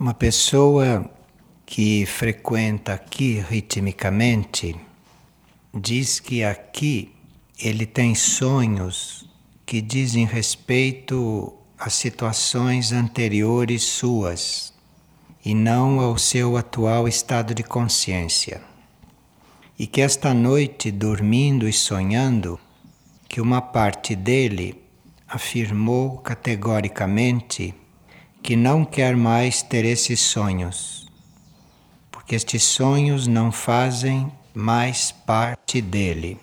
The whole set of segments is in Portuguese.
Uma pessoa que frequenta aqui ritmicamente diz que aqui ele tem sonhos que dizem respeito a situações anteriores suas e não ao seu atual estado de consciência. E que esta noite, dormindo e sonhando, que uma parte dele afirmou categoricamente que não quer mais ter esses sonhos, porque estes sonhos não fazem mais parte dele.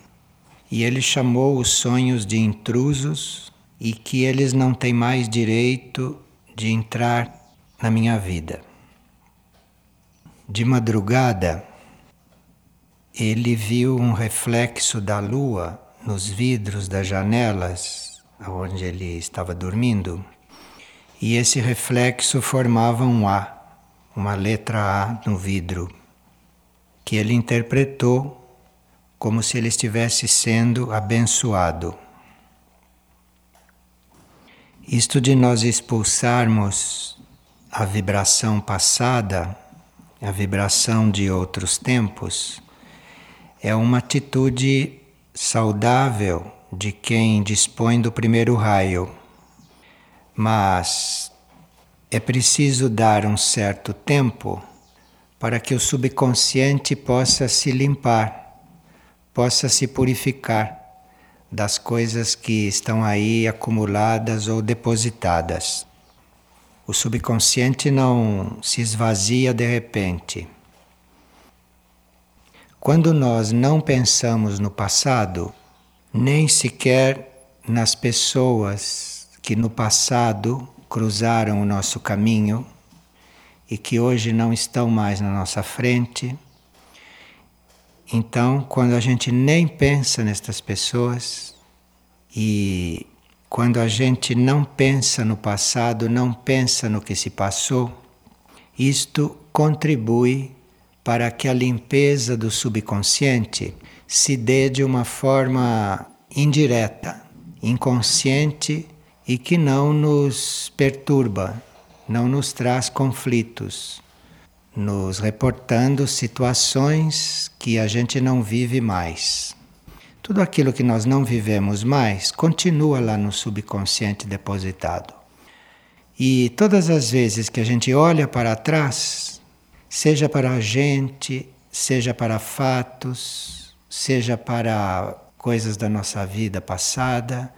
E ele chamou os sonhos de intrusos e que eles não têm mais direito de entrar na minha vida. De madrugada, ele viu um reflexo da lua nos vidros das janelas onde ele estava dormindo e esse reflexo formava um A, uma letra A no vidro, que ele interpretou como se ele estivesse sendo abençoado. Isto de nós expulsarmos a vibração passada, a vibração de outros tempos, é uma atitude saudável de quem dispõe do primeiro raio mas é preciso dar um certo tempo para que o subconsciente possa se limpar, possa se purificar das coisas que estão aí acumuladas ou depositadas. O subconsciente não se esvazia de repente. Quando nós não pensamos no passado, nem sequer nas pessoas que no passado cruzaram o nosso caminho e que hoje não estão mais na nossa frente. Então, quando a gente nem pensa nestas pessoas e quando a gente não pensa no passado, não pensa no que se passou, isto contribui para que a limpeza do subconsciente se dê de uma forma indireta, inconsciente e que não nos perturba, não nos traz conflitos, nos reportando situações que a gente não vive mais. Tudo aquilo que nós não vivemos mais continua lá no subconsciente depositado. E todas as vezes que a gente olha para trás, seja para a gente, seja para fatos, seja para coisas da nossa vida passada,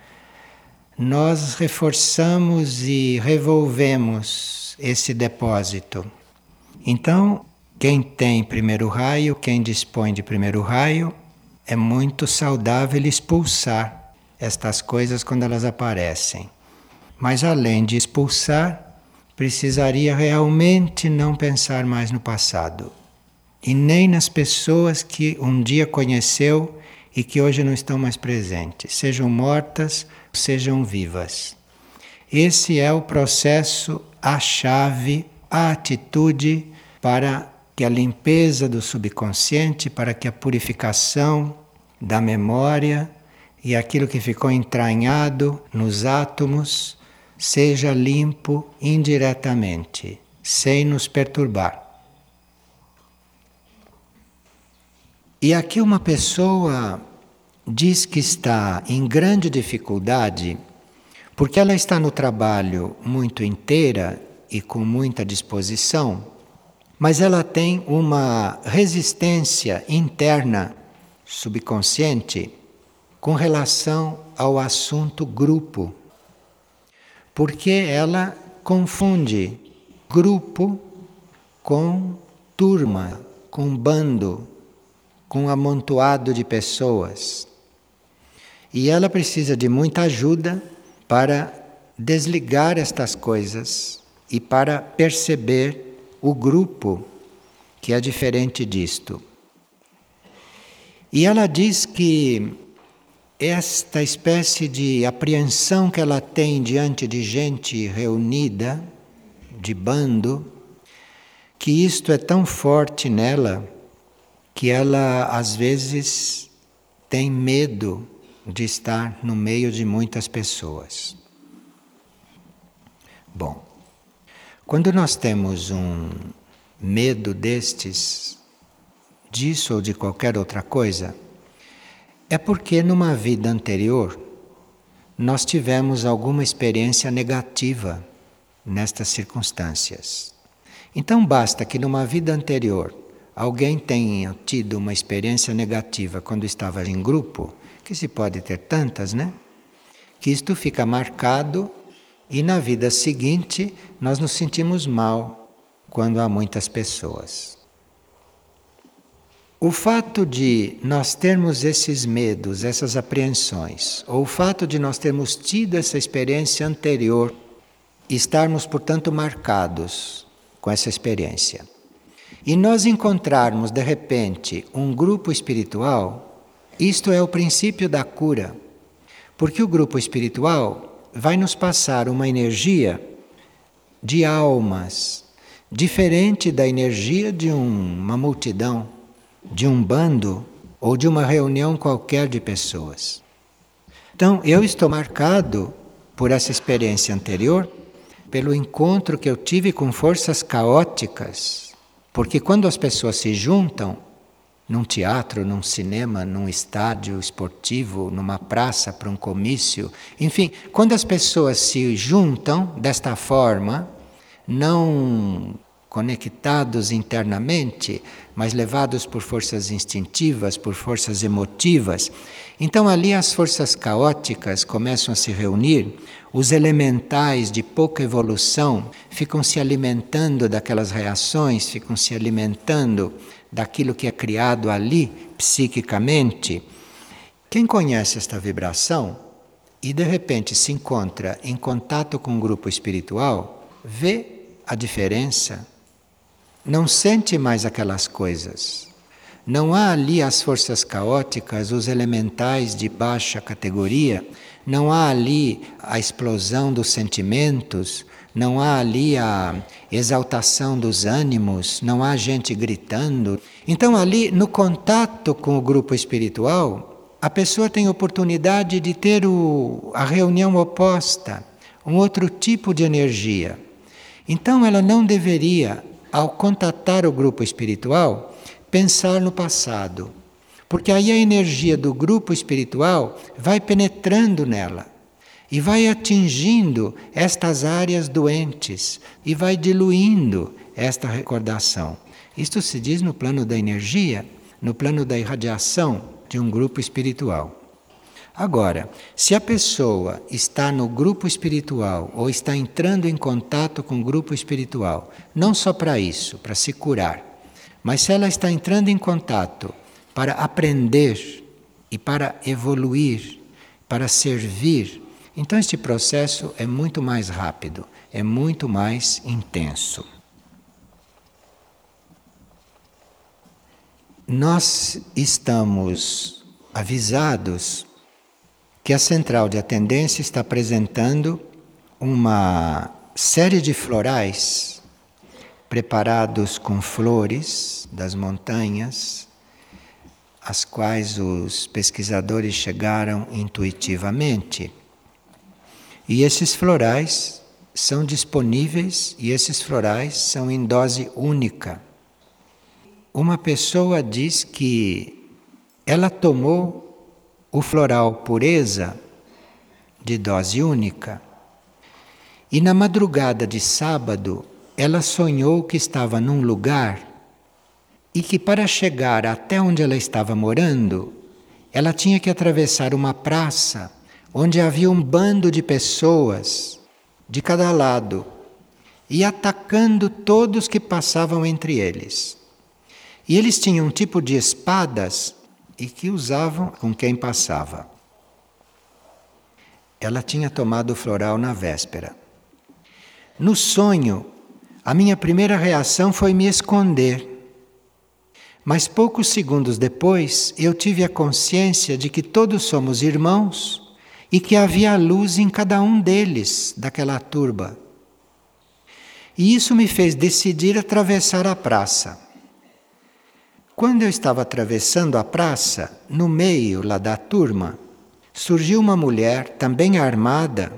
nós reforçamos e revolvemos esse depósito. Então, quem tem primeiro raio, quem dispõe de primeiro raio, é muito saudável expulsar estas coisas quando elas aparecem. Mas além de expulsar, precisaria realmente não pensar mais no passado e nem nas pessoas que um dia conheceu e que hoje não estão mais presentes, sejam mortas, sejam vivas. Esse é o processo, a chave, a atitude para que a limpeza do subconsciente, para que a purificação da memória e aquilo que ficou entranhado nos átomos seja limpo indiretamente, sem nos perturbar. E aqui uma pessoa diz que está em grande dificuldade porque ela está no trabalho muito inteira e com muita disposição, mas ela tem uma resistência interna subconsciente com relação ao assunto grupo. Porque ela confunde grupo com turma, com bando, com amontoado de pessoas. E ela precisa de muita ajuda para desligar estas coisas e para perceber o grupo que é diferente disto. E ela diz que esta espécie de apreensão que ela tem diante de gente reunida, de bando, que isto é tão forte nela que ela às vezes tem medo de estar no meio de muitas pessoas. Bom, Quando nós temos um medo destes, disso ou de qualquer outra coisa, é porque numa vida anterior nós tivemos alguma experiência negativa nestas circunstâncias. Então basta que numa vida anterior alguém tenha tido uma experiência negativa quando estava em grupo, que se pode ter tantas, né? Que isto fica marcado e na vida seguinte nós nos sentimos mal quando há muitas pessoas. O fato de nós termos esses medos, essas apreensões, ou o fato de nós termos tido essa experiência anterior estarmos, portanto, marcados com essa experiência, e nós encontrarmos de repente um grupo espiritual, isto é o princípio da cura, porque o grupo espiritual vai nos passar uma energia de almas diferente da energia de um, uma multidão, de um bando ou de uma reunião qualquer de pessoas. Então, eu estou marcado por essa experiência anterior, pelo encontro que eu tive com forças caóticas, porque quando as pessoas se juntam, num teatro, num cinema, num estádio esportivo, numa praça para um comício. Enfim, quando as pessoas se juntam desta forma, não conectados internamente, mas levados por forças instintivas, por forças emotivas. Então ali as forças caóticas começam a se reunir, os elementais de pouca evolução ficam se alimentando daquelas reações, ficam se alimentando daquilo que é criado ali psiquicamente. Quem conhece esta vibração e de repente se encontra em contato com um grupo espiritual, vê a diferença, não sente mais aquelas coisas. Não há ali as forças caóticas, os elementais de baixa categoria, não há ali a explosão dos sentimentos, não há ali a exaltação dos ânimos, não há gente gritando. Então, ali, no contato com o grupo espiritual, a pessoa tem oportunidade de ter o, a reunião oposta, um outro tipo de energia. Então, ela não deveria, ao contatar o grupo espiritual, pensar no passado, porque aí a energia do grupo espiritual vai penetrando nela e vai atingindo estas áreas doentes e vai diluindo esta recordação. Isto se diz no plano da energia, no plano da irradiação de um grupo espiritual. Agora, se a pessoa está no grupo espiritual ou está entrando em contato com o grupo espiritual, não só para isso, para se curar, mas se ela está entrando em contato para aprender e para evoluir, para servir, então, este processo é muito mais rápido, é muito mais intenso. Nós estamos avisados que a central de atendência está apresentando uma série de florais preparados com flores das montanhas, as quais os pesquisadores chegaram intuitivamente e esses florais são disponíveis e esses florais são em dose única. Uma pessoa diz que ela tomou o floral pureza de dose única e na madrugada de sábado ela sonhou que estava num lugar e que para chegar até onde ela estava morando, ela tinha que atravessar uma praça onde havia um bando de pessoas de cada lado e atacando todos que passavam entre eles. E eles tinham um tipo de espadas e que usavam com quem passava. Ela tinha tomado floral na véspera. No sonho, a minha primeira reação foi me esconder. Mas poucos segundos depois, eu tive a consciência de que todos somos irmãos e que havia luz em cada um deles, daquela turba. E isso me fez decidir atravessar a praça. Quando eu estava atravessando a praça, no meio lá da turma, surgiu uma mulher, também armada,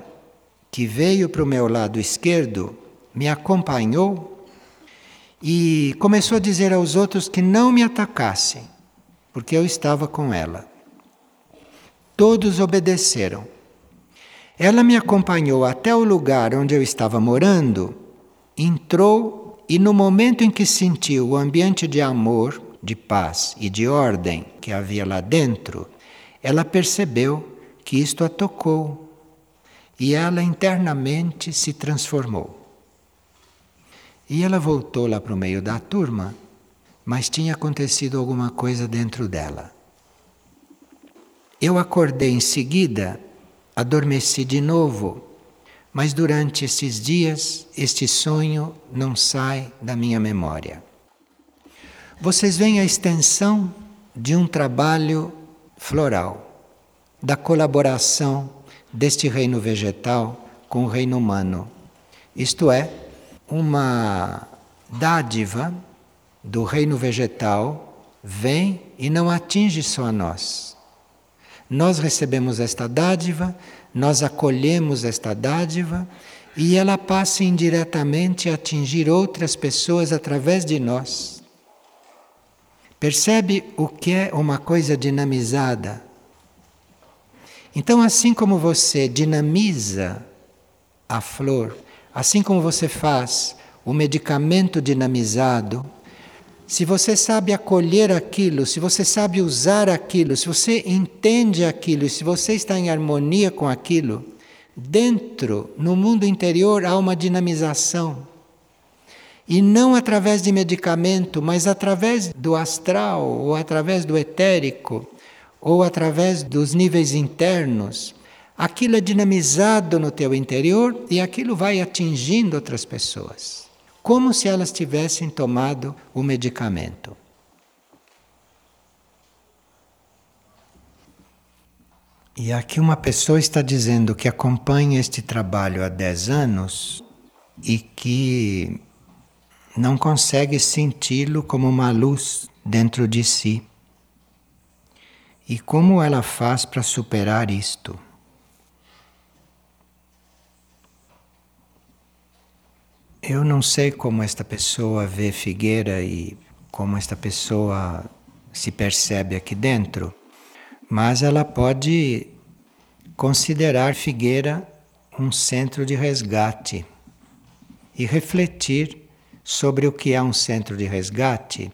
que veio para o meu lado esquerdo me acompanhou e começou a dizer aos outros que não me atacassem, porque eu estava com ela. Todos obedeceram. Ela me acompanhou até o lugar onde eu estava morando, entrou e, no momento em que sentiu o ambiente de amor, de paz e de ordem que havia lá dentro, ela percebeu que isto a tocou e ela internamente se transformou. E ela voltou lá para o meio da turma, mas tinha acontecido alguma coisa dentro dela. Eu acordei em seguida, adormeci de novo, mas durante esses dias este sonho não sai da minha memória. Vocês veem a extensão de um trabalho floral, da colaboração deste reino vegetal com o reino humano. Isto é, uma dádiva do reino vegetal vem e não atinge só a nós nós recebemos esta dádiva, nós acolhemos esta dádiva e ela passa indiretamente a atingir outras pessoas através de nós. Percebe o que é uma coisa dinamizada? Então, assim como você dinamiza a flor, assim como você faz o medicamento dinamizado, se você sabe acolher aquilo, se você sabe usar aquilo, se você entende aquilo, se você está em harmonia com aquilo, dentro, no mundo interior, há uma dinamização. E não através de medicamento, mas através do astral, ou através do etérico, ou através dos níveis internos. Aquilo é dinamizado no teu interior e aquilo vai atingindo outras pessoas como se elas tivessem tomado o medicamento. E aqui uma pessoa está dizendo que acompanha este trabalho há 10 anos e que não consegue senti-lo como uma luz dentro de si. E como ela faz para superar isto? Eu não sei como esta pessoa vê Figueira e como esta pessoa se percebe aqui dentro, mas ela pode considerar Figueira um centro de resgate e refletir sobre o que é um centro de resgate,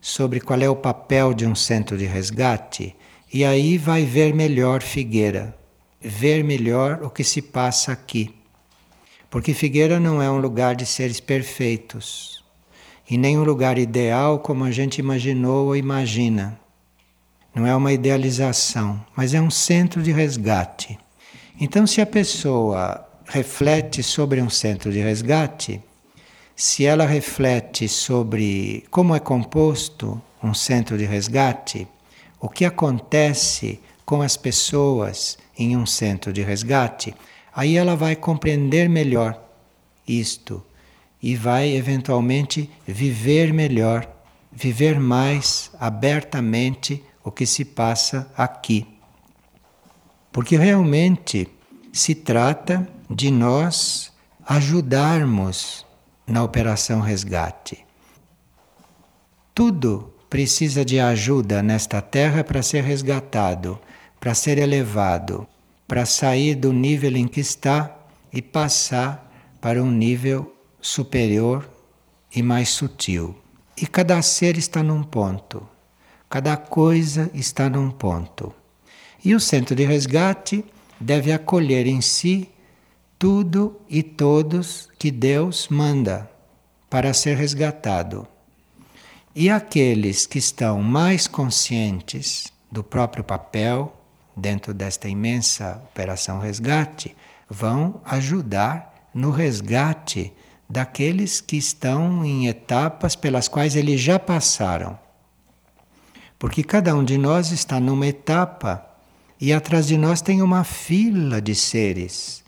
sobre qual é o papel de um centro de resgate, e aí vai ver melhor Figueira, ver melhor o que se passa aqui. Porque Figueira não é um lugar de seres perfeitos e nem um lugar ideal como a gente imaginou ou imagina. Não é uma idealização, mas é um centro de resgate. Então, se a pessoa reflete sobre um centro de resgate, se ela reflete sobre como é composto um centro de resgate, o que acontece com as pessoas em um centro de resgate, Aí ela vai compreender melhor isto e vai eventualmente viver melhor, viver mais abertamente o que se passa aqui. Porque realmente se trata de nós ajudarmos na operação resgate. Tudo precisa de ajuda nesta terra para ser resgatado, para ser elevado para sair do nível em que está e passar para um nível superior e mais sutil. E cada ser está num ponto, cada coisa está num ponto. E o centro de resgate deve acolher em si tudo e todos que Deus manda para ser resgatado. E aqueles que estão mais conscientes do próprio papel, dentro desta imensa operação resgate, vão ajudar no resgate daqueles que estão em etapas pelas quais eles já passaram. Porque cada um de nós está numa etapa e atrás de nós tem uma fila de seres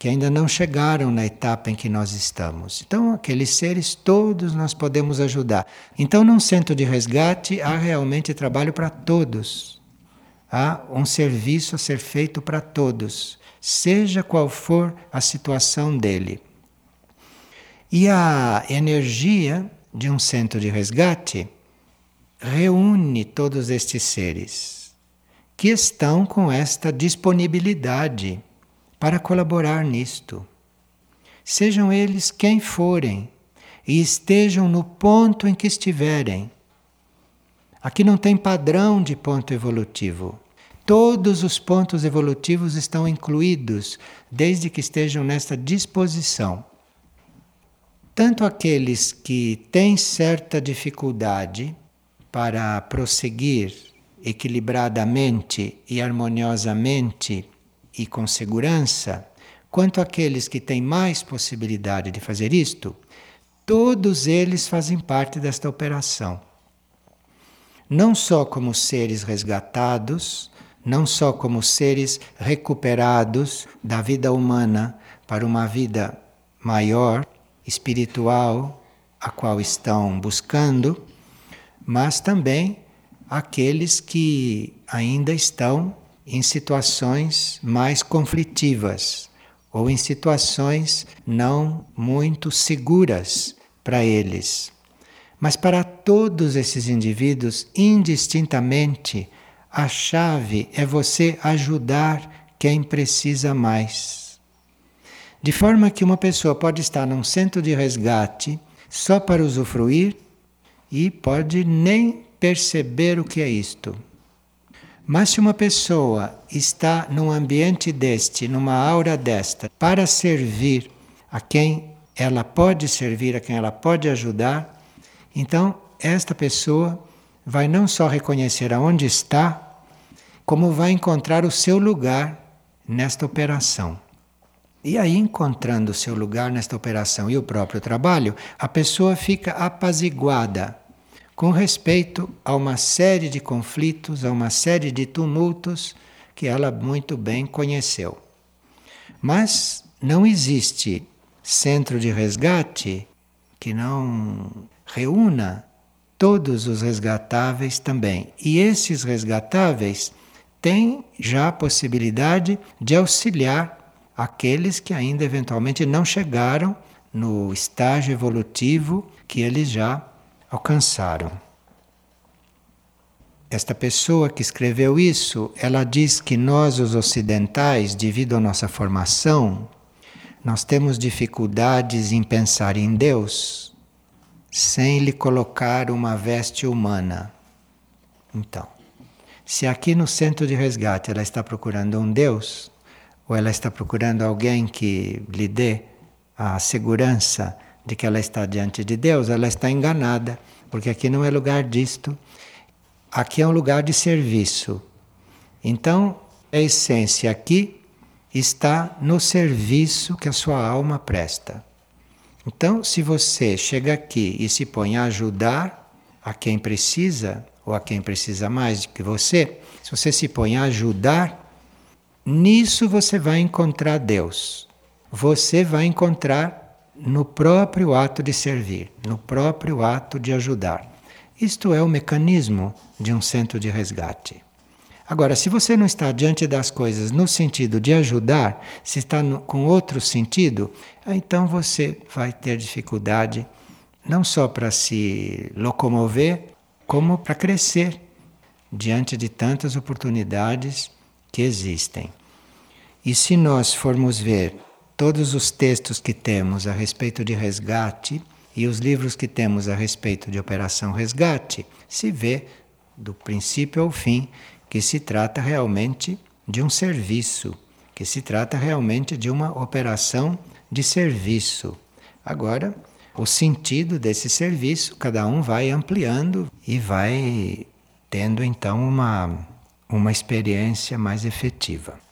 que ainda não chegaram na etapa em que nós estamos. Então, aqueles seres todos nós podemos ajudar. Então, num centro de resgate há realmente trabalho para todos há um serviço a ser feito para todos, seja qual for a situação dele. E a energia de um centro de resgate reúne todos estes seres que estão com esta disponibilidade para colaborar nisto. Sejam eles quem forem e estejam no ponto em que estiverem. Aqui não tem padrão de ponto evolutivo. Todos os pontos evolutivos estão incluídos, desde que estejam nesta disposição. Tanto aqueles que têm certa dificuldade para prosseguir equilibradamente e harmoniosamente e com segurança, quanto aqueles que têm mais possibilidade de fazer isto, todos eles fazem parte desta operação. Não só como seres resgatados, não só como seres recuperados da vida humana para uma vida maior, espiritual, a qual estão buscando, mas também aqueles que ainda estão em situações mais conflitivas ou em situações não muito seguras para eles. Mas para todos esses indivíduos, indistintamente, a chave é você ajudar quem precisa mais. De forma que uma pessoa pode estar num centro de resgate só para usufruir e pode nem perceber o que é isto. Mas se uma pessoa está num ambiente deste, numa aura desta, para servir a quem ela pode servir, a quem ela pode ajudar, então esta pessoa vai não só reconhecer aonde está, como vai encontrar o seu lugar nesta operação. E aí, encontrando o seu lugar nesta operação e o próprio trabalho, a pessoa fica apaziguada com respeito a uma série de conflitos, a uma série de tumultos que ela muito bem conheceu. Mas não existe centro de resgate que não reúna todos os resgatáveis também. E esses resgatáveis têm já a possibilidade de auxiliar aqueles que ainda eventualmente não chegaram no estágio evolutivo que eles já alcançaram. Esta pessoa que escreveu isso, ela diz que nós, os ocidentais, devido à nossa formação, nós temos dificuldades em pensar em Deus sem lhe colocar uma veste humana. Então, se aqui no centro de resgate ela está procurando um Deus, ou ela está procurando alguém que lhe dê a segurança de que ela está diante de Deus, ela está enganada, porque aqui não é lugar disto. Aqui é um lugar de serviço. Então, a essência aqui está no serviço que a sua alma presta. Então, se você chega aqui e se põe a ajudar a quem precisa, ou a quem precisa mais do que você, se você se põe a ajudar, Nisso você vai encontrar Deus. Você vai encontrar no próprio ato de servir, no próprio ato de ajudar. Isto é o mecanismo de um centro de resgate. Agora, se você não está diante das coisas no sentido de ajudar, se está no, com outro sentido, então você vai ter dificuldade não só para se locomover, como para crescer diante de tantas oportunidades que existem. E se nós formos ver todos os textos que temos a respeito de resgate e os livros que temos a respeito de operação resgate, se vê do princípio ao fim que se trata realmente de um serviço, que se trata realmente de uma operação de serviço. Agora, o sentido desse serviço, cada um vai ampliando e vai tendo então uma, uma experiência mais efetiva.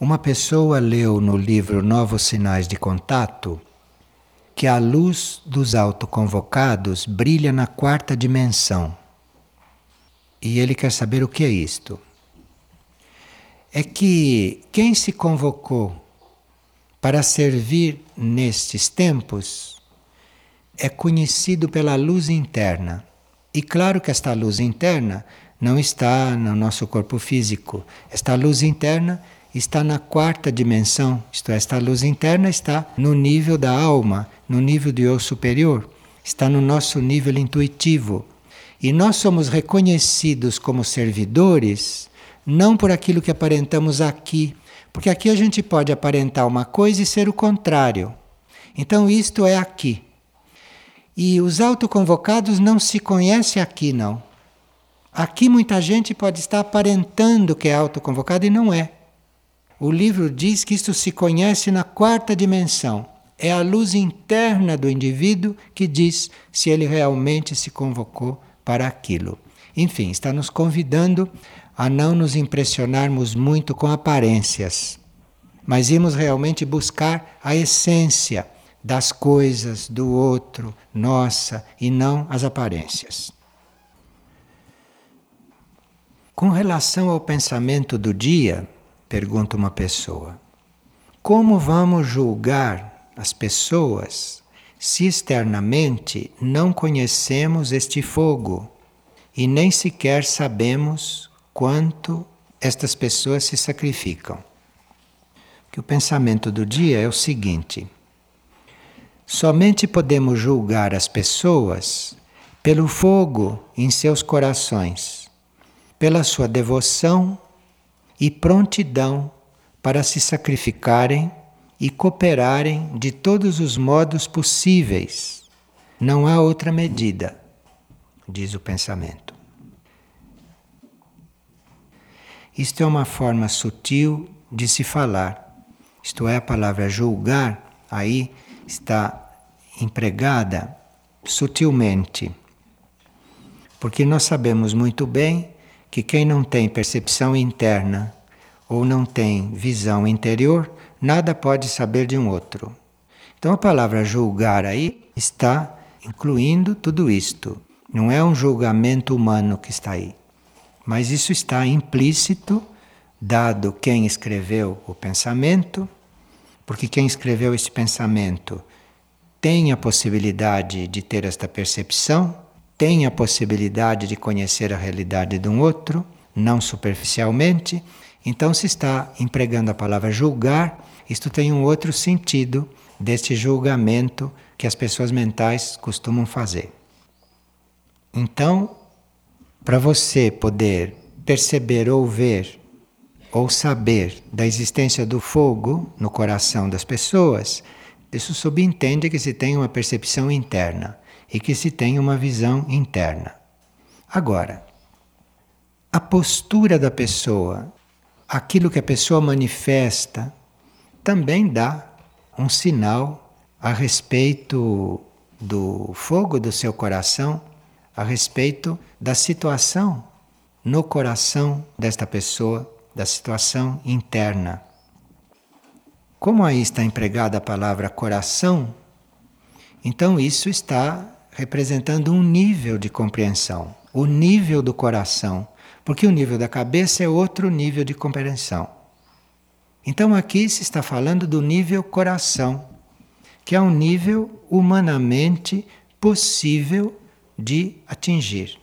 Uma pessoa leu no livro Novos Sinais de Contato que a luz dos autoconvocados brilha na quarta dimensão. E ele quer saber o que é isto. É que quem se convocou para servir nestes tempos é conhecido pela luz interna. E claro que esta luz interna não está no nosso corpo físico. Esta luz interna está na quarta dimensão, isto é, esta luz interna está no nível da alma, no nível do eu superior, está no nosso nível intuitivo. E nós somos reconhecidos como servidores não por aquilo que aparentamos aqui, porque aqui a gente pode aparentar uma coisa e ser o contrário. Então isto é aqui. E os autoconvocados não se conhecem aqui, não. Aqui muita gente pode estar aparentando que é autoconvocado e não é. O livro diz que isto se conhece na quarta dimensão. É a luz interna do indivíduo que diz se ele realmente se convocou para aquilo. Enfim, está nos convidando a não nos impressionarmos muito com aparências, mas irmos realmente buscar a essência das coisas, do outro, nossa, e não as aparências. Com relação ao pensamento do dia, pergunta uma pessoa, como vamos julgar as pessoas se externamente não conhecemos este fogo e nem sequer sabemos quanto estas pessoas se sacrificam? Que o pensamento do dia é o seguinte: somente podemos julgar as pessoas pelo fogo em seus corações pela sua devoção e prontidão para se sacrificarem e cooperarem de todos os modos possíveis. Não há outra medida, diz o pensamento. Isto é uma forma sutil de se falar. Isto é, a palavra julgar aí está empregada sutilmente. Porque nós sabemos muito bem que quem não tem percepção interna ou não tem visão interior, nada pode saber de um outro. Então a palavra julgar aí está incluindo tudo isto. Não é um julgamento humano que está aí, mas isso está implícito, dado quem escreveu o pensamento, porque quem escreveu esse pensamento tem a possibilidade de ter esta percepção tem a possibilidade de conhecer a realidade de um outro, não superficialmente, então se está empregando a palavra julgar, isto tem um outro sentido deste julgamento que as pessoas mentais costumam fazer. Então, para você poder perceber ou ver ou saber da existência do fogo no coração das pessoas, isso subentende que se tem uma percepção interna e que se tenha uma visão interna. Agora, a postura da pessoa, aquilo que a pessoa manifesta, também dá um sinal a respeito do fogo do seu coração, a respeito da situação no coração desta pessoa, da situação interna. Como aí está empregada a palavra coração, então isso está representando um nível de compreensão, o nível do coração, porque o nível da cabeça é outro nível de compreensão. Então aqui se está falando do nível coração, que é um nível humanamente possível de atingir.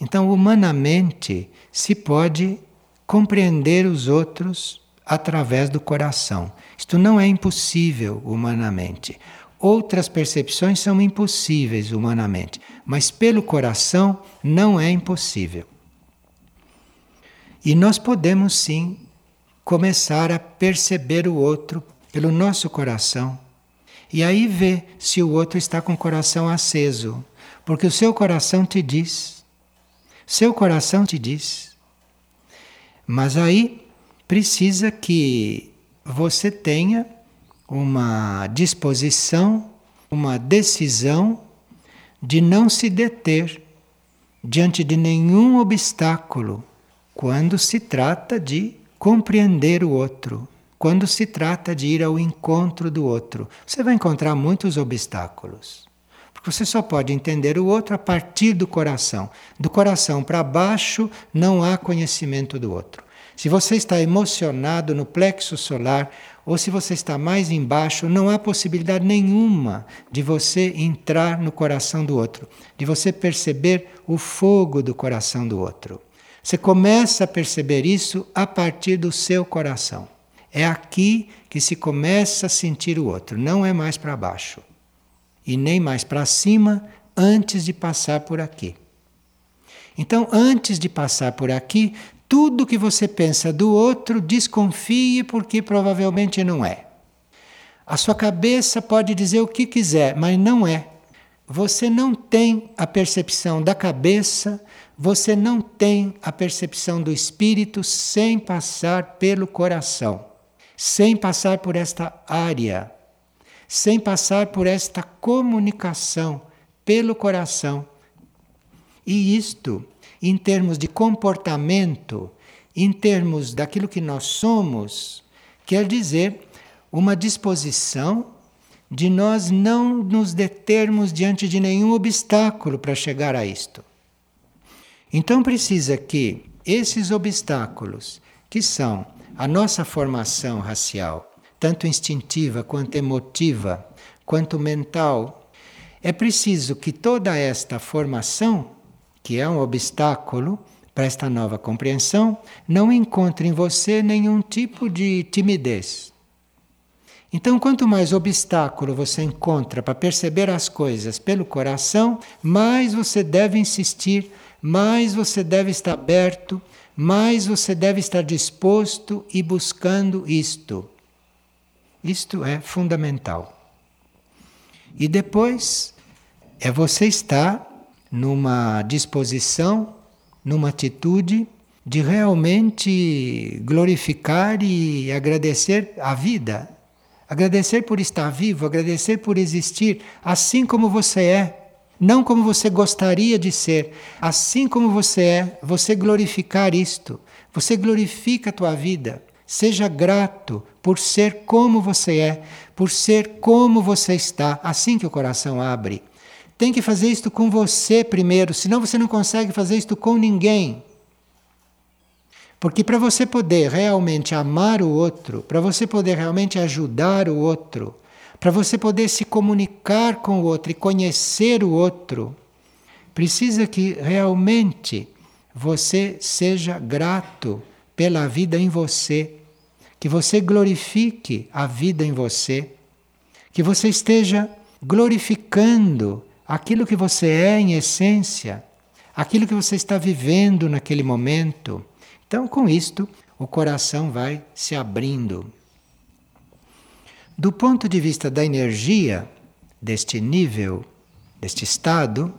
Então, humanamente se pode compreender os outros através do coração. Isto não é impossível humanamente. Outras percepções são impossíveis humanamente, mas pelo coração não é impossível. E nós podemos sim começar a perceber o outro pelo nosso coração. E aí ver se o outro está com o coração aceso, porque o seu coração te diz. Seu coração te diz. Mas aí precisa que você tenha uma disposição, uma decisão de não se deter diante de nenhum obstáculo quando se trata de compreender o outro, quando se trata de ir ao encontro do outro. Você vai encontrar muitos obstáculos. Porque você só pode entender o outro a partir do coração. Do coração para baixo não há conhecimento do outro. Se você está emocionado no plexo solar, ou se você está mais embaixo, não há possibilidade nenhuma de você entrar no coração do outro, de você perceber o fogo do coração do outro. Você começa a perceber isso a partir do seu coração. É aqui que se começa a sentir o outro, não é mais para baixo. E nem mais para cima antes de passar por aqui. Então, antes de passar por aqui, tudo que você pensa do outro, desconfie, porque provavelmente não é. A sua cabeça pode dizer o que quiser, mas não é. Você não tem a percepção da cabeça, você não tem a percepção do espírito sem passar pelo coração, sem passar por esta área, sem passar por esta comunicação pelo coração. E isto, em termos de comportamento, em termos daquilo que nós somos, quer dizer uma disposição de nós não nos determos diante de nenhum obstáculo para chegar a isto. Então precisa que esses obstáculos, que são a nossa formação racial, tanto instintiva quanto emotiva, quanto mental, é preciso que toda esta formação, que é um obstáculo para esta nova compreensão, não encontre em você nenhum tipo de timidez então, quanto mais obstáculo você encontra para perceber as coisas pelo coração, mais você deve insistir, mais você deve estar aberto, mais você deve estar disposto e buscando isto. Isto é fundamental. E depois é você estar numa disposição, numa atitude de realmente glorificar e agradecer a vida Agradecer por estar vivo, agradecer por existir assim como você é, não como você gostaria de ser. Assim como você é, você glorificar isto. Você glorifica a tua vida. Seja grato por ser como você é, por ser como você está, assim que o coração abre. Tem que fazer isto com você primeiro, senão você não consegue fazer isto com ninguém. Porque para você poder realmente amar o outro, para você poder realmente ajudar o outro, para você poder se comunicar com o outro e conhecer o outro, precisa que realmente você seja grato pela vida em você, que você glorifique a vida em você, que você esteja glorificando aquilo que você é em essência, aquilo que você está vivendo naquele momento então, com isto, o coração vai se abrindo. Do ponto de vista da energia deste nível, deste estado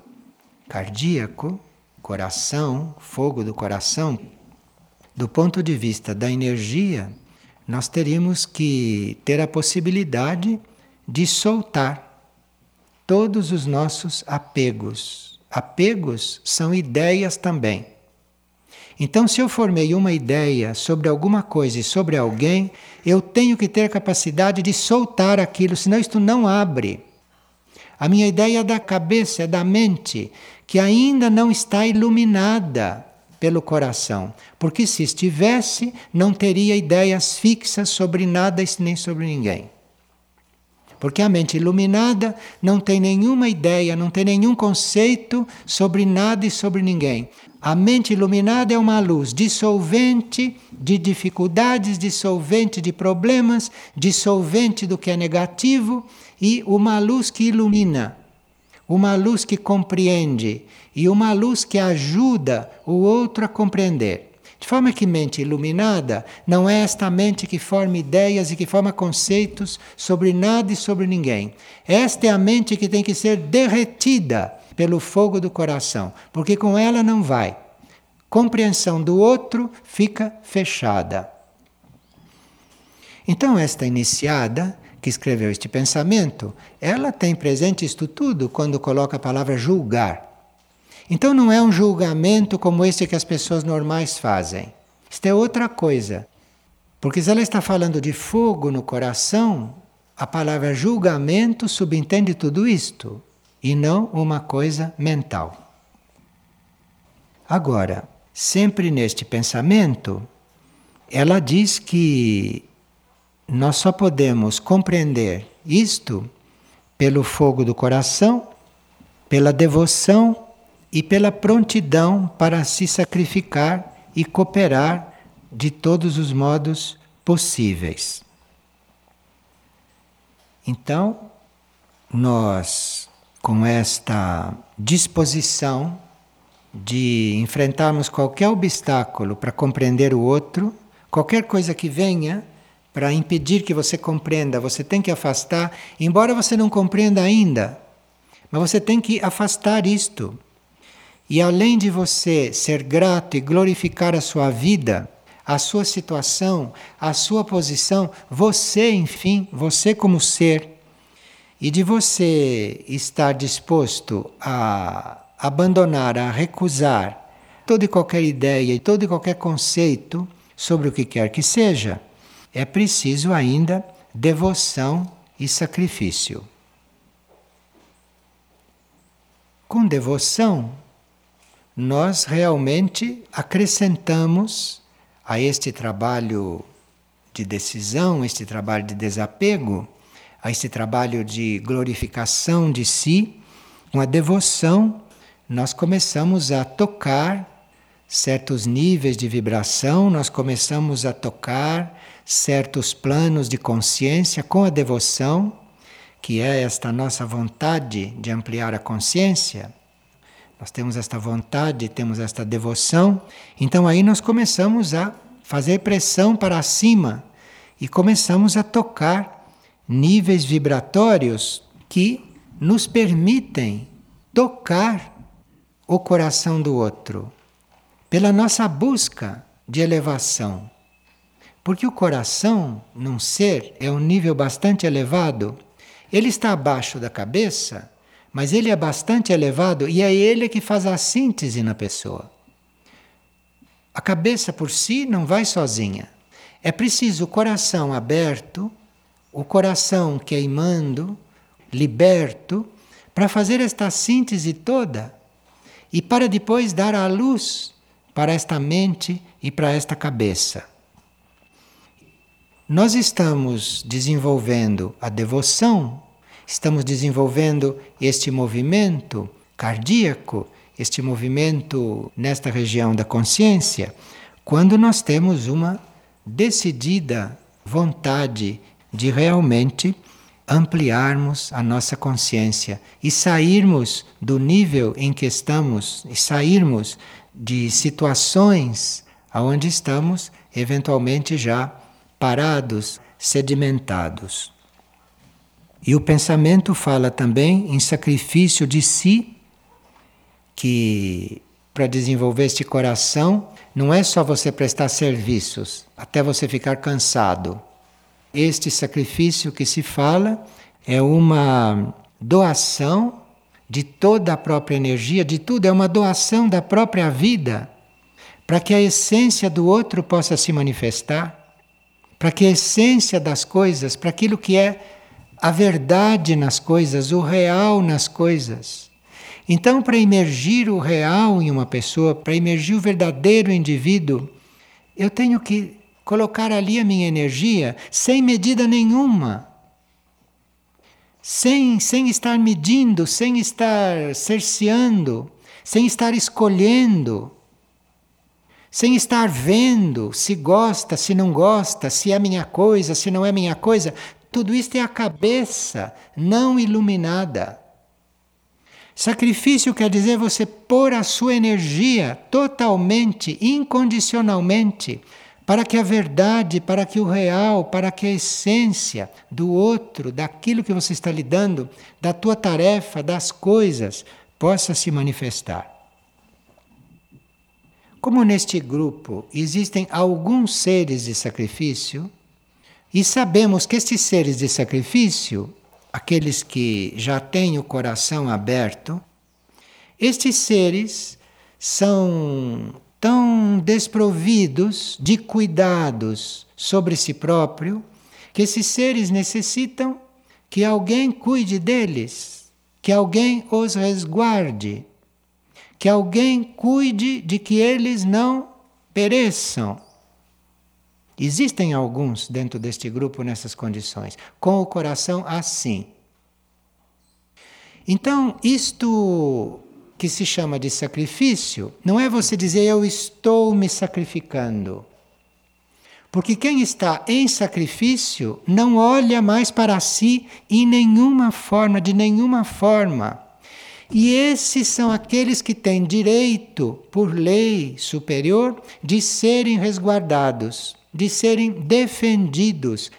cardíaco, coração, fogo do coração, do ponto de vista da energia, nós teríamos que ter a possibilidade de soltar todos os nossos apegos. Apegos são ideias também. Então, se eu formei uma ideia sobre alguma coisa e sobre alguém, eu tenho que ter capacidade de soltar aquilo, senão isto não abre. A minha ideia é da cabeça, é da mente, que ainda não está iluminada pelo coração. Porque se estivesse, não teria ideias fixas sobre nada nem sobre ninguém. Porque a mente iluminada não tem nenhuma ideia, não tem nenhum conceito sobre nada e sobre ninguém. A mente iluminada é uma luz dissolvente de dificuldades, dissolvente de problemas, dissolvente do que é negativo e uma luz que ilumina, uma luz que compreende e uma luz que ajuda o outro a compreender. De forma que mente iluminada não é esta mente que forma ideias e que forma conceitos sobre nada e sobre ninguém. Esta é a mente que tem que ser derretida pelo fogo do coração, porque com ela não vai. Compreensão do outro fica fechada. Então, esta iniciada que escreveu este pensamento, ela tem presente isto tudo quando coloca a palavra julgar. Então, não é um julgamento como esse que as pessoas normais fazem. Isto é outra coisa. Porque se ela está falando de fogo no coração, a palavra julgamento subentende tudo isto e não uma coisa mental. Agora, sempre neste pensamento, ela diz que nós só podemos compreender isto pelo fogo do coração, pela devoção e pela prontidão para se sacrificar e cooperar de todos os modos possíveis. Então, nós, com esta disposição de enfrentarmos qualquer obstáculo para compreender o outro, qualquer coisa que venha para impedir que você compreenda, você tem que afastar, embora você não compreenda ainda, mas você tem que afastar isto. E além de você ser grato e glorificar a sua vida, a sua situação, a sua posição, você, enfim, você como ser, e de você estar disposto a abandonar, a recusar toda e qualquer ideia e todo e qualquer conceito sobre o que quer que seja, é preciso ainda devoção e sacrifício. Com devoção, nós realmente acrescentamos a este trabalho de decisão, este trabalho de desapego, a esse trabalho de glorificação de si, com a devoção, nós começamos a tocar certos níveis de vibração, nós começamos a tocar certos planos de consciência com a devoção, que é esta nossa vontade de ampliar a consciência. Nós temos esta vontade, temos esta devoção, então aí nós começamos a fazer pressão para cima e começamos a tocar níveis vibratórios que nos permitem tocar o coração do outro pela nossa busca de elevação. Porque o coração, num ser, é um nível bastante elevado. Ele está abaixo da cabeça, mas ele é bastante elevado e é ele que faz a síntese na pessoa. A cabeça por si não vai sozinha. É preciso o coração aberto o coração queimando, liberto, para fazer esta síntese toda e para depois dar a luz para esta mente e para esta cabeça. Nós estamos desenvolvendo a devoção, estamos desenvolvendo este movimento cardíaco, este movimento nesta região da consciência, quando nós temos uma decidida vontade de realmente ampliarmos a nossa consciência e sairmos do nível em que estamos e sairmos de situações aonde estamos eventualmente já parados, sedimentados. E o pensamento fala também em sacrifício de si, que para desenvolver este coração não é só você prestar serviços até você ficar cansado. Este sacrifício que se fala é uma doação de toda a própria energia, de tudo, é uma doação da própria vida, para que a essência do outro possa se manifestar, para que a essência das coisas, para aquilo que é a verdade nas coisas, o real nas coisas. Então, para emergir o real em uma pessoa, para emergir o verdadeiro indivíduo, eu tenho que colocar ali a minha energia sem medida nenhuma. Sem, sem estar medindo, sem estar cerceando, sem estar escolhendo, sem estar vendo se gosta, se não gosta, se é minha coisa, se não é minha coisa. Tudo isto é a cabeça não iluminada. Sacrifício quer dizer você pôr a sua energia totalmente, incondicionalmente para que a verdade, para que o real, para que a essência do outro, daquilo que você está lidando, da tua tarefa, das coisas, possa se manifestar. Como neste grupo existem alguns seres de sacrifício, e sabemos que estes seres de sacrifício, aqueles que já têm o coração aberto, estes seres são tão desprovidos de cuidados sobre si próprio que esses seres necessitam que alguém cuide deles, que alguém os resguarde, que alguém cuide de que eles não pereçam. Existem alguns dentro deste grupo nessas condições, com o coração assim. Então, isto que se chama de sacrifício não é você dizer eu estou me sacrificando. Porque quem está em sacrifício não olha mais para si em nenhuma forma, de nenhuma forma. E esses são aqueles que têm direito, por lei superior, de serem resguardados, de serem defendidos.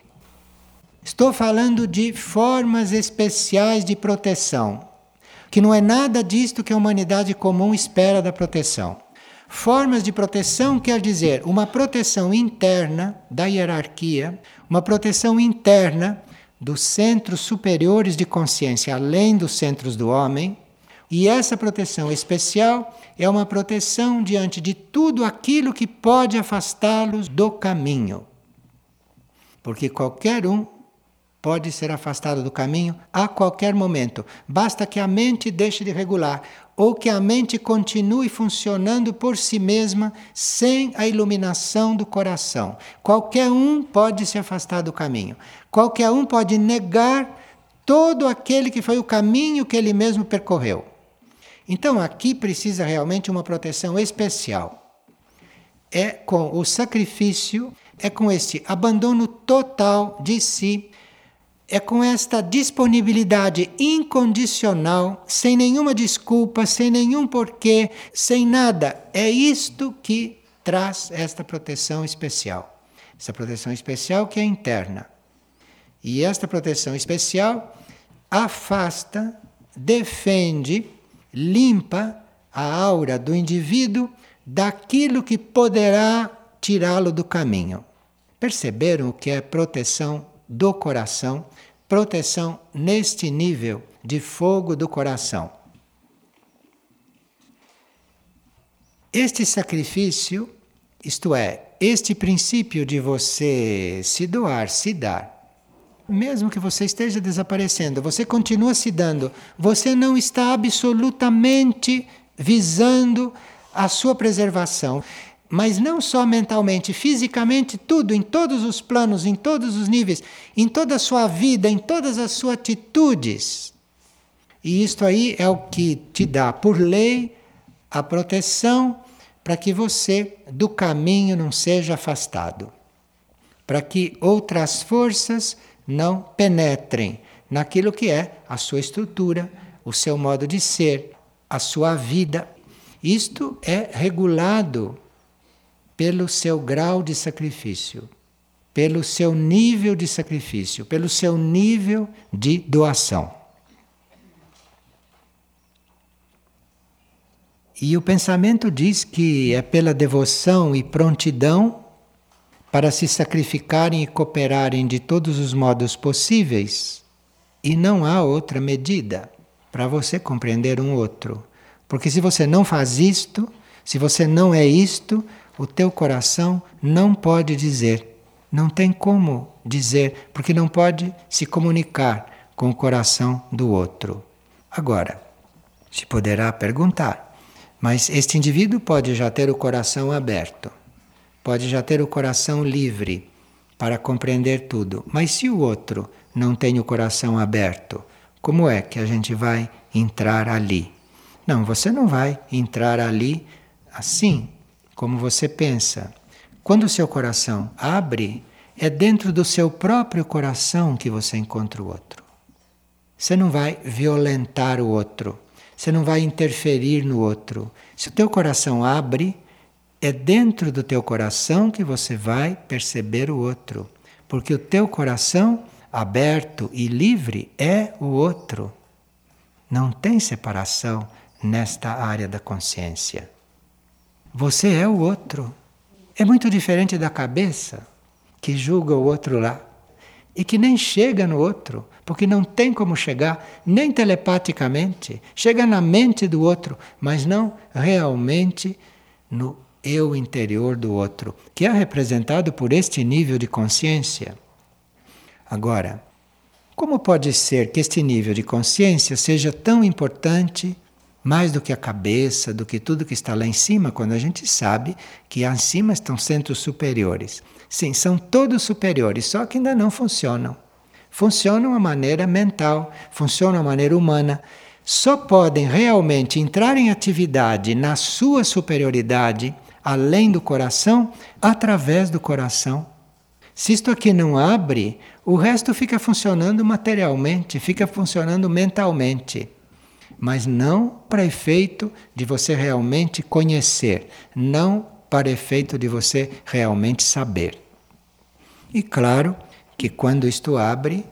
Estou falando de formas especiais de proteção, que não é nada disto que a humanidade comum espera da proteção. Formas de proteção quer dizer uma proteção interna da hierarquia, uma proteção interna dos centros superiores de consciência, além dos centros do homem. E essa proteção especial é uma proteção diante de tudo aquilo que pode afastá-los do caminho. Porque qualquer um pode ser afastado do caminho a qualquer momento. Basta que a mente deixe de regular ou que a mente continue funcionando por si mesma sem a iluminação do coração. Qualquer um pode se afastar do caminho. Qualquer um pode negar todo aquele que foi o caminho que ele mesmo percorreu. Então aqui precisa realmente uma proteção especial. É com o sacrifício, é com este abandono total de si é com esta disponibilidade incondicional, sem nenhuma desculpa, sem nenhum porquê, sem nada. É isto que traz esta proteção especial. Essa proteção especial que é interna. E esta proteção especial afasta, defende, limpa a aura do indivíduo daquilo que poderá tirá-lo do caminho. Perceberam o que é proteção do coração? proteção neste nível de fogo do coração. Este sacrifício, isto é, este princípio de você se doar, se dar, mesmo que você esteja desaparecendo, você continua se dando, você não está absolutamente visando a sua preservação mas não só mentalmente, fisicamente, tudo, em todos os planos, em todos os níveis, em toda a sua vida, em todas as suas atitudes. E isto aí é o que te dá, por lei, a proteção para que você do caminho não seja afastado, para que outras forças não penetrem naquilo que é a sua estrutura, o seu modo de ser, a sua vida. Isto é regulado pelo seu grau de sacrifício, pelo seu nível de sacrifício, pelo seu nível de doação. E o pensamento diz que é pela devoção e prontidão para se sacrificarem e cooperarem de todos os modos possíveis, e não há outra medida para você compreender um outro. Porque se você não faz isto, se você não é isto, o teu coração não pode dizer, não tem como dizer, porque não pode se comunicar com o coração do outro. Agora, se poderá perguntar, mas este indivíduo pode já ter o coração aberto, pode já ter o coração livre para compreender tudo, mas se o outro não tem o coração aberto, como é que a gente vai entrar ali? Não, você não vai entrar ali assim, como você pensa. Quando o seu coração abre, é dentro do seu próprio coração que você encontra o outro. Você não vai violentar o outro, você não vai interferir no outro. Se o teu coração abre, é dentro do teu coração que você vai perceber o outro, porque o teu coração aberto e livre é o outro. Não tem separação nesta área da consciência. Você é o outro. É muito diferente da cabeça que julga o outro lá e que nem chega no outro, porque não tem como chegar, nem telepaticamente. Chega na mente do outro, mas não realmente no eu interior do outro, que é representado por este nível de consciência. Agora, como pode ser que este nível de consciência seja tão importante mais do que a cabeça, do que tudo que está lá em cima, quando a gente sabe que acima estão centros superiores. Sim, são todos superiores, só que ainda não funcionam. Funcionam a maneira mental, funcionam a maneira humana, só podem realmente entrar em atividade na sua superioridade, além do coração, através do coração. Se isto aqui não abre, o resto fica funcionando materialmente, fica funcionando mentalmente. Mas não para efeito de você realmente conhecer, não para efeito de você realmente saber. E claro que quando isto abre,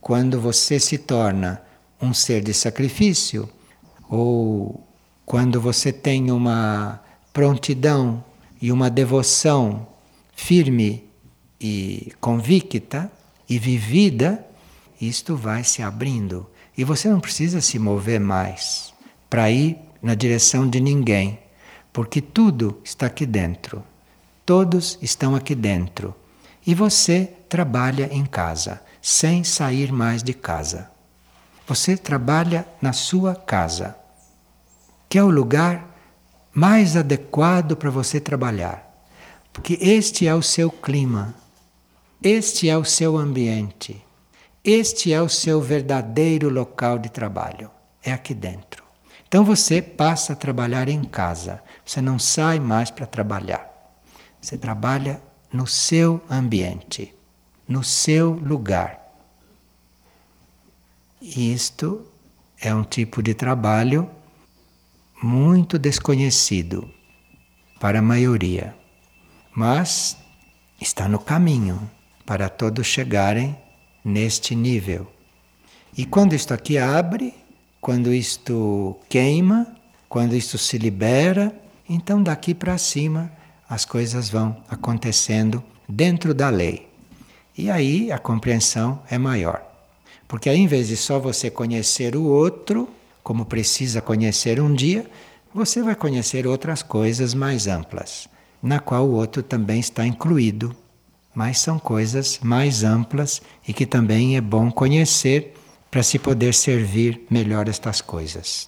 quando você se torna um ser de sacrifício, ou quando você tem uma prontidão e uma devoção firme e convicta e vivida, isto vai se abrindo. E você não precisa se mover mais para ir na direção de ninguém, porque tudo está aqui dentro. Todos estão aqui dentro. E você trabalha em casa, sem sair mais de casa. Você trabalha na sua casa, que é o lugar mais adequado para você trabalhar. Porque este é o seu clima, este é o seu ambiente, este é o seu verdadeiro local de trabalho. É aqui dentro. Então você passa a trabalhar em casa, você não sai mais para trabalhar. Você trabalha no seu ambiente, no seu lugar. E isto é um tipo de trabalho muito desconhecido para a maioria, mas está no caminho para todos chegarem neste nível. E quando isto aqui abre, quando isto queima, quando isto se libera, então daqui para cima as coisas vão acontecendo dentro da lei. E aí a compreensão é maior. Porque aí, em vez de só você conhecer o outro, como precisa conhecer um dia, você vai conhecer outras coisas mais amplas, na qual o outro também está incluído. Mas são coisas mais amplas e que também é bom conhecer para se poder servir melhor estas coisas.